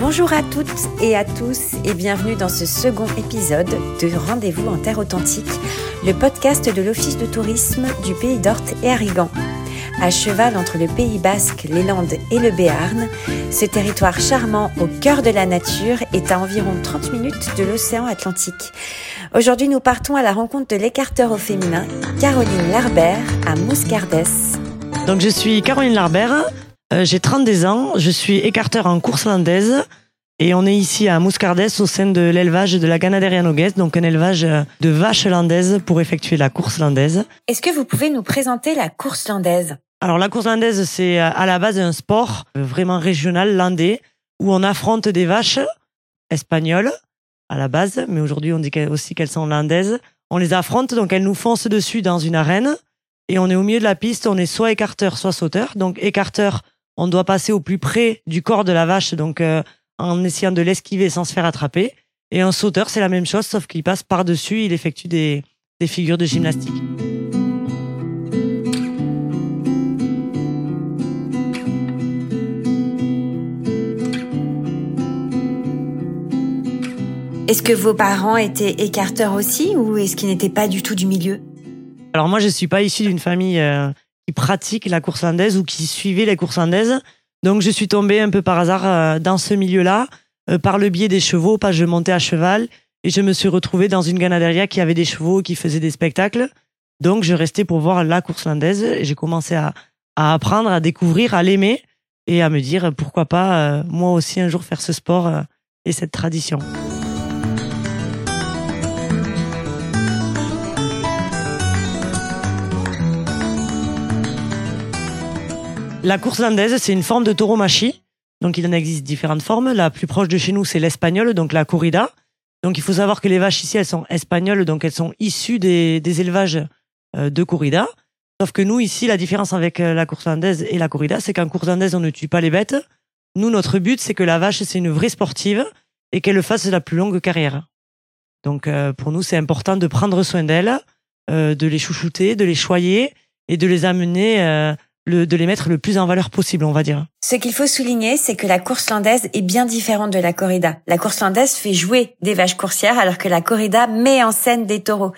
Bonjour à toutes et à tous et bienvenue dans ce second épisode de Rendez-vous en Terre Authentique, le podcast de l'Office de tourisme du Pays d'Orthe et Arrigan. À cheval entre le Pays basque, les Landes et le Béarn, ce territoire charmant au cœur de la nature est à environ 30 minutes de l'océan Atlantique. Aujourd'hui, nous partons à la rencontre de l'écarteur au féminin, Caroline Larbert, à Mouscardès. Donc je suis Caroline Larbert, euh, j'ai 32 ans, je suis écarteur en course landaise et on est ici à Mouscardès au sein de l'élevage de la Ganaderia Nogues, donc un élevage de vaches landaises pour effectuer la course landaise. Est-ce que vous pouvez nous présenter la course landaise Alors la course landaise, c'est à la base un sport vraiment régional landais où on affronte des vaches espagnoles à la base, mais aujourd'hui on dit aussi qu'elles sont landaises. On les affronte, donc elles nous foncent dessus dans une arène et on est au milieu de la piste, on est soit écarteur, soit sauteur. Donc écarteur, on doit passer au plus près du corps de la vache, donc euh, en essayant de l'esquiver sans se faire attraper. Et un sauteur, c'est la même chose, sauf qu'il passe par-dessus, il effectue des, des figures de gymnastique. Est-ce que vos parents étaient écarteurs aussi ou est-ce qu'ils n'étaient pas du tout du milieu? Alors moi, je suis pas issu d'une famille euh, qui pratique la course landaise ou qui suivait les courses landaises. Donc je suis tombée un peu par hasard euh, dans ce milieu-là, euh, par le biais des chevaux, parce je montais à cheval, et je me suis retrouvée dans une ganaderia qui avait des chevaux, qui faisait des spectacles. Donc je restais pour voir la course landaise, et j'ai commencé à, à, apprendre, à découvrir, à l'aimer, et à me dire pourquoi pas euh, moi aussi un jour faire ce sport et cette tradition. La course landaise, c'est une forme de tauromachie. Donc, il en existe différentes formes. La plus proche de chez nous, c'est l'espagnol, donc la corrida. Donc, il faut savoir que les vaches ici, elles sont espagnoles, donc elles sont issues des, élevages euh, de corrida. Sauf que nous, ici, la différence avec euh, la course landaise et la corrida, c'est qu'en course landaise, on ne tue pas les bêtes. Nous, notre but, c'est que la vache, c'est une vraie sportive et qu'elle fasse la plus longue carrière. Donc, euh, pour nous, c'est important de prendre soin d'elles, de les chouchouter, de les choyer et de les amener de les mettre le plus en valeur possible, on va dire. Ce qu'il faut souligner, c'est que la course landaise est bien différente de la corrida. La course landaise fait jouer des vaches coursières alors que la corrida met en scène des taureaux.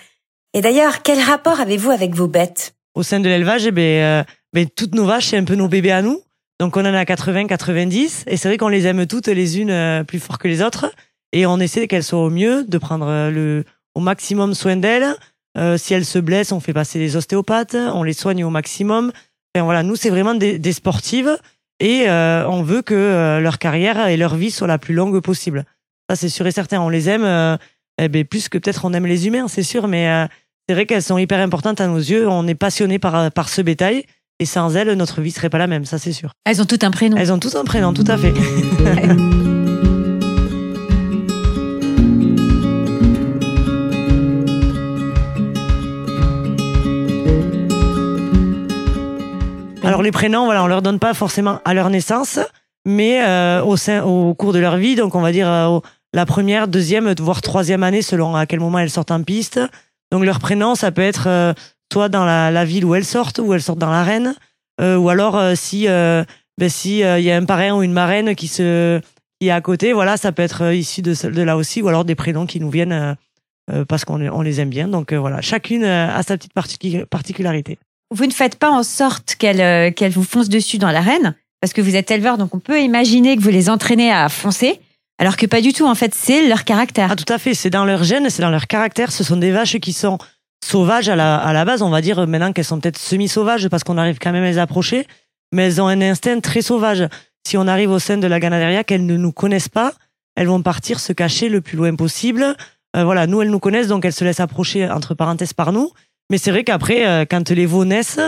Et d'ailleurs, quel rapport avez-vous avec vos bêtes? Au sein de l'élevage, eh ben, euh, ben, toutes nos vaches, c'est un peu nos bébés à nous. Donc on en a 80, 90, et c'est vrai qu'on les aime toutes les unes euh, plus fort que les autres, et on essaie qu'elles soient au mieux, de prendre euh, le au maximum soin d'elles. si elles se blessent, on fait passer les ostéopathes, on les soigne au maximum. Et voilà, nous, c'est vraiment des, des, sportives et euh, on veut que euh, leur carrière et leur vie soient la plus longue possible. Ça, c'est sûr et certain. On les aime euh, eh ben, plus que peut-être on aime les humains, c'est sûr, mais euh, c'est vrai qu'elles sont hyper importantes à nos yeux. On est passionné par, par ce bétail et sans elles, notre vie serait pas la même, ça, c'est sûr. Elles ont toutes un prénom. Elles ont toutes un prénom, tout à fait. Alors les prénoms, voilà, on leur donne pas forcément à leur naissance, mais euh, au, cours de leur vie, donc on va dire euh, la première, deuxième, voire troisième année, selon à quel moment elles sortent en piste. Donc leur prénom, ça peut être euh, soit dans la, ville où elles sortent, ou elles sortent dans l'arène, ou alors si ben, il y a un parrain ou une marraine qui se est à côté, voilà, ça peut être issu de, là aussi, ou alors des prénoms qui nous viennent parce qu'on on les aime bien. Donc voilà, chacune a sa petite particularité vous ne faites pas en sorte qu'elles euh, vous foncent dessus dans l'arène, parce que vous êtes éleveur, donc on peut imaginer que vous les entraînez à foncer, alors que pas du tout, en fait, c'est leur caractère. Ah, tout à fait, c'est dans leur gène, c'est dans leur caractère. Ce sont des vaches qui sont sauvages à la, à la base, on va dire maintenant qu'elles sont peut-être semi-sauvages, parce qu'on arrive quand même à les approcher, mais elles ont un instinct très sauvage. Si on arrive au sein de la ganaderia, qu'elles ne nous connaissent pas, elles vont partir se cacher le plus loin possible. Euh, voilà, nous, elles nous connaissent, donc elles se laissent approcher, entre parenthèses, par nous. Mais c'est vrai qu'après, euh, quand les veaux naissent,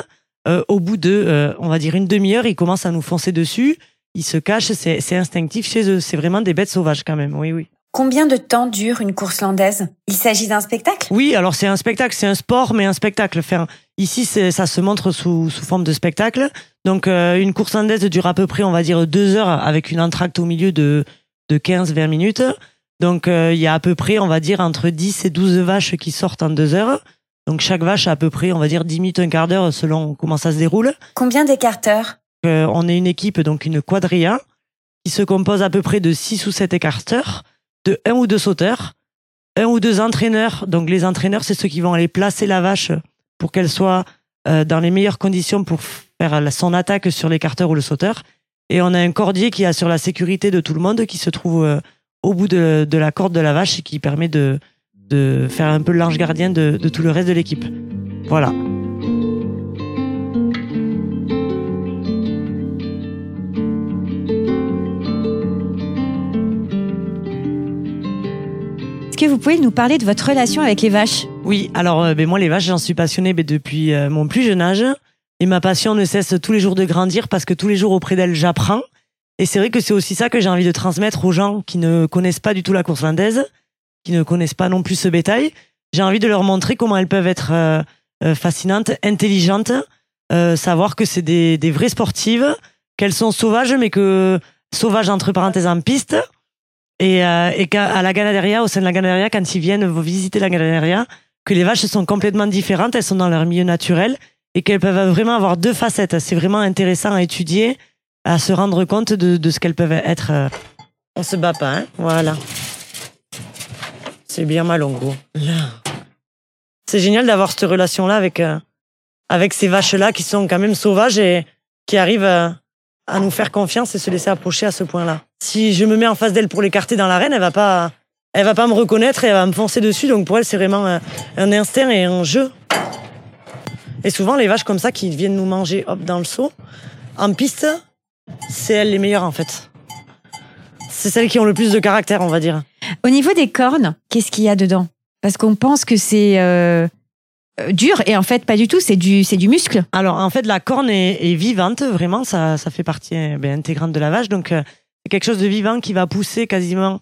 euh, au bout de, euh, on va dire, une demi-heure, ils commencent à nous foncer dessus. Ils se cachent, c'est instinctif chez eux. C'est vraiment des bêtes sauvages quand même, oui, oui. Combien de temps dure une course landaise? Il s'agit d'un spectacle? Oui, alors c'est un spectacle, c'est un sport, mais un spectacle. Enfin, ici, ça se montre sous, sous forme de spectacle. Donc, une course landaise dure à peu près, on va dire, deux heures avec une entracte au milieu de, de 15-20 minutes. Donc, il y a à peu près, on va dire, entre 10 et 12 vaches qui sortent en deux heures. Donc chaque vache a à peu près, on va dire, 10 minutes, un quart d'heure selon comment ça se déroule. Combien d'écarteurs? Euh, On est une équipe, donc une quadrilla, qui se compose à peu près de 6 ou 7 écarteurs, de un ou deux sauteurs, un ou deux entraîneurs. Donc les entraîneurs, c'est ceux qui vont aller placer la vache pour qu'elle soit euh, dans les meilleures conditions pour faire son attaque sur l'écarteur ou le sauteur. Et on a un cordier qui assure la sécurité de tout le monde, qui se trouve euh, au bout de, de, la corde de la vache et qui permet de, de faire un peu l'ange gardien de, de tout le reste de l'équipe. Voilà. Est-ce que vous pouvez nous parler de votre relation avec les vaches? Oui, alors euh, ben, moi les vaches, j'en suis passionnée ben, depuis euh, mon plus jeune âge. Et ma passion ne cesse tous les jours de grandir parce que tous les jours auprès d'elles, j'apprends. Et c'est vrai que c'est aussi ça que j'ai envie de transmettre aux gens qui ne connaissent pas du tout la course landaise, qui ne connaissent pas non plus ce bétail. J'ai envie de leur montrer comment elles peuvent être euh, fascinantes, intelligentes, savoir que c'est des, vraies sportives, qu'elles sont sauvages, mais que sauvages entre parenthèses en piste, et, euh, qu'à la Ganaderia, au sein de la Ganaderia, quand ils viennent visiter la Ganaderia, que les vaches sont complètement différentes, elles sont dans leur milieu naturel et qu'elles peuvent vraiment avoir deux facettes. C'est vraiment intéressant à étudier, à se rendre compte de, ce qu'elles peuvent être. Euh. On se bat pas, hein Voilà. C'est bien mal en gros. C'est génial d'avoir cette relation-là avec, euh, avec ces vaches-là qui sont quand même sauvages et qui arrivent à, à nous faire confiance et se laisser approcher à ce point-là. Si je me mets en face d'elle pour l'écarter dans l'arène, elle va pas, elle va pas me reconnaître et elle va me foncer dessus. Donc pour elle, c'est vraiment un, instinct et un jeu. Et souvent, les vaches comme ça qui viennent nous manger hop dans le seau, en piste, c'est elles les meilleures en fait. C'est celles qui ont le plus de caractère, on va dire. Au niveau des cornes, qu'est-ce qu'il y a dedans? Parce qu'on pense que c'est euh, euh, dur et en fait pas du tout, c'est du c'est du muscle. Alors en fait la corne est, vivante vraiment, ça ça fait partie eh ben, intégrante de la vache. Donc euh, c'est quelque chose de vivant qui va pousser quasiment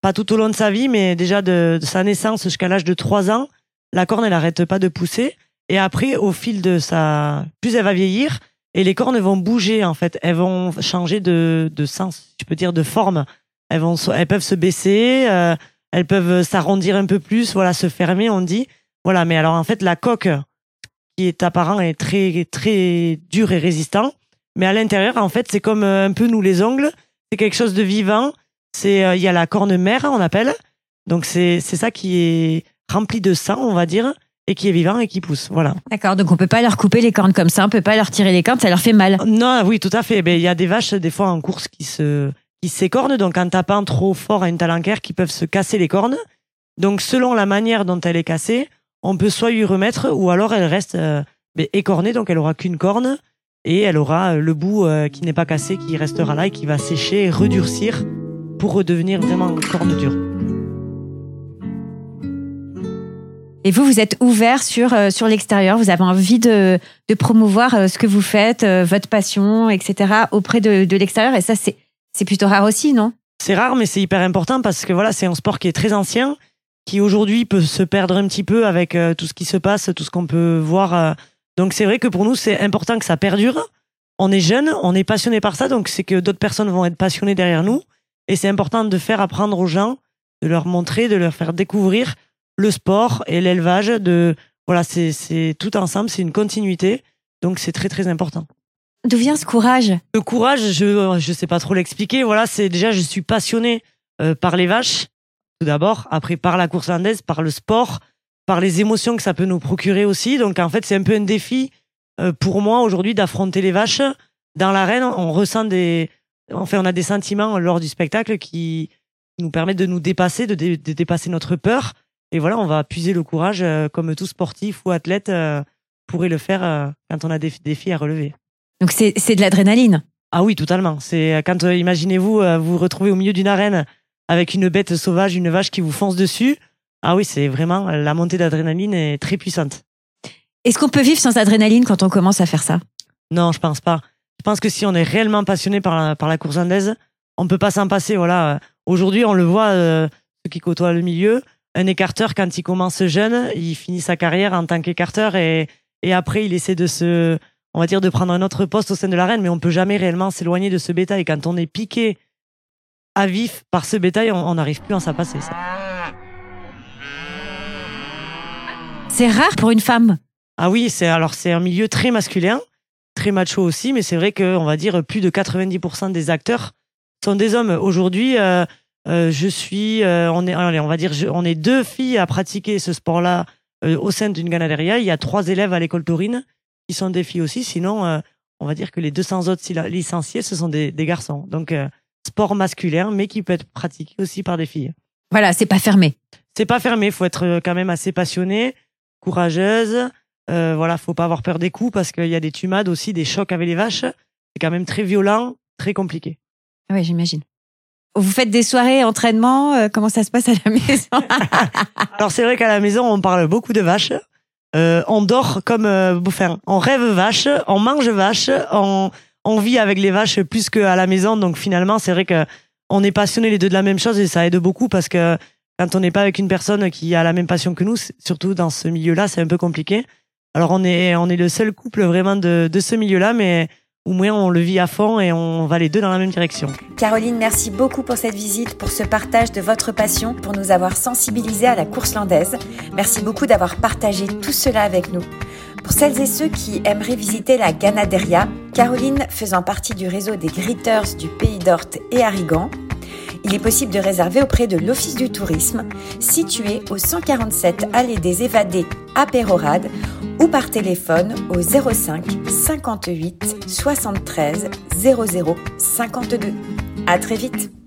pas tout au long de sa vie mais déjà de, sa naissance jusqu'à l'âge de 3 ans, la corne elle arrête pas de pousser. Et après au fil de sa plus elle va vieillir et les cornes vont bouger en fait, elles vont changer de de sens, dire de forme. Elles vont elles peuvent se baisser, euh, elles peuvent s'arrondir un peu plus, voilà, se fermer on dit. Voilà, mais alors en fait, la coque qui est apparent est très très dur et résistant, mais à l'intérieur, en fait, c'est comme euh, un peu nous les ongles, c'est quelque chose de vivant. C'est euh, il y a la corne mère, on appelle. Donc c'est c'est ça qui est rempli de sang, on va dire, et qui est vivant et qui pousse. Voilà. D'accord. Donc on peut pas leur couper les cornes comme ça, on peut pas leur tirer les cornes, ça leur fait mal. Non, oui, tout à fait. Ben il y a des vaches des fois en course qui se qui s'écornent, donc en tapant trop fort à une talanquère, qui peuvent se casser les cornes. Donc selon la manière dont elle est cassée, on peut soit lui remettre ou alors elle reste euh, écornée, donc elle aura qu'une corne et elle aura euh, le bout euh, qui n'est pas cassé, qui restera là et qui va sécher et redurcir pour redevenir vraiment une corne dure. Et vous, vous êtes ouvert sur, sur l'extérieur, vous avez envie de, de promouvoir ce que vous faites, votre passion, etc., auprès de, de l'extérieur. Et ça, c'est, c'est plutôt rare aussi, non? C'est rare, mais c'est hyper important parce que voilà, c'est un sport qui est très ancien qui aujourd'hui peut se perdre un petit peu avec euh, tout ce qui se passe, tout ce qu'on peut voir. Euh. Donc c'est vrai que pour nous, c'est important que ça perdure. On est jeune, on est passionné par ça, donc c'est que d'autres personnes vont être passionnées derrière nous. Et c'est important de faire apprendre aux gens, de leur montrer, de leur faire découvrir le sport et l'élevage. De voilà, c'est tout ensemble, c'est une continuité. Donc c'est très très important. D'où vient ce courage? Le courage, je je sais pas trop l'expliquer. Voilà, c'est déjà je suis passionné euh, par les vaches d'abord, après par la course landaise, par le sport, par les émotions que ça peut nous procurer aussi. Donc en fait, c'est un peu un défi euh, pour moi aujourd'hui d'affronter les vaches. Dans l'arène, on ressent des, enfin, on a des sentiments lors du spectacle qui nous permettent de nous dépasser, de, dépasser notre peur. Et voilà, on va puiser le courage euh, comme tout sportif ou athlète euh, pourrait le faire quand on a des défis à relever. Donc c'est de l'adrénaline. Ah oui, totalement. C'est quand imaginez-vous vous vous retrouvez au milieu d'une arène avec une bête sauvage, une vache qui vous fonce dessus. Ah oui, c'est vraiment la montée d'adrénaline est très puissante. Est-ce qu'on peut vivre sans adrénaline quand on commence à faire ça? Non, je pense pas. Je pense que si on est réellement passionné par la, par la course andaise, on peut pas s'en passer. Voilà. Aujourd'hui, on le voit, euh, ceux qui côtoient le milieu, un écarteur, quand il commence jeune, il finit sa carrière en tant qu'écarteur et, et après, il essaie de se, on va dire, de prendre un autre poste au sein de l'arène, mais on peut jamais réellement s'éloigner de ce bétail. Quand on est piqué à vif par ce bétail, on n'arrive plus à s'en passer. Ça. C'est rare pour une femme. Ah oui, c'est alors c'est un milieu très masculin, très macho aussi, mais c'est vrai que on va dire plus de 90% des acteurs sont des hommes. Aujourd'hui, euh, euh, je suis, euh, on est, allez, on va dire, je- on est deux filles à pratiquer ce sport-là au sein d'une ganaderia. Il y a trois élèves à l'école taurine qui sont des filles aussi. Sinon, euh, on va dire que les 200 autres licenciés, ce sont des, des garçons. Donc, euh, sport masculin, mais qui peut être pratiqué aussi par des filles. Voilà, c'est pas fermé. C'est pas fermé. Faut être euh, quand même assez passionné, courageuse. Euh, voilà, faut pas avoir peur des coups parce qu'il y a des tumades aussi, des chocs avec les vaches. C'est quand même très violent, très compliqué. Ah Oui, j'imagine. Vous faites des soirées, entraînement, euh, comment ça se passe à la maison? Alors c'est vrai qu'à la maison, on parle beaucoup de vaches. Euh, on dort comme, euh, on rêve vache, on mange vache, on, on vit avec les vaches plus qu'à la maison. Donc finalement, c'est vrai que on est passionnés les deux de la même chose et ça aide beaucoup parce que quand on n'est pas avec une personne qui a la même passion que nous, surtout dans ce milieu-là, c'est un peu compliqué. Alors on est, on est le seul couple vraiment de, de ce milieu-là, mais au moins on le vit à fond et on va les deux dans la même direction. Caroline, merci beaucoup pour cette visite, pour ce partage de votre passion, pour nous avoir sensibilisés à la course landaise. Merci beaucoup d'avoir partagé tout cela avec nous. Pour celles et ceux qui aimeraient visiter la Ganaderia, Caroline faisant partie du réseau des Gritters du Pays d'Orte et Arrigan, il est possible de réserver auprès de l'Office du tourisme, situé au 147 Allée des Évadés à Pérorade, ou par téléphone au 05 58 73 00 52. À très vite!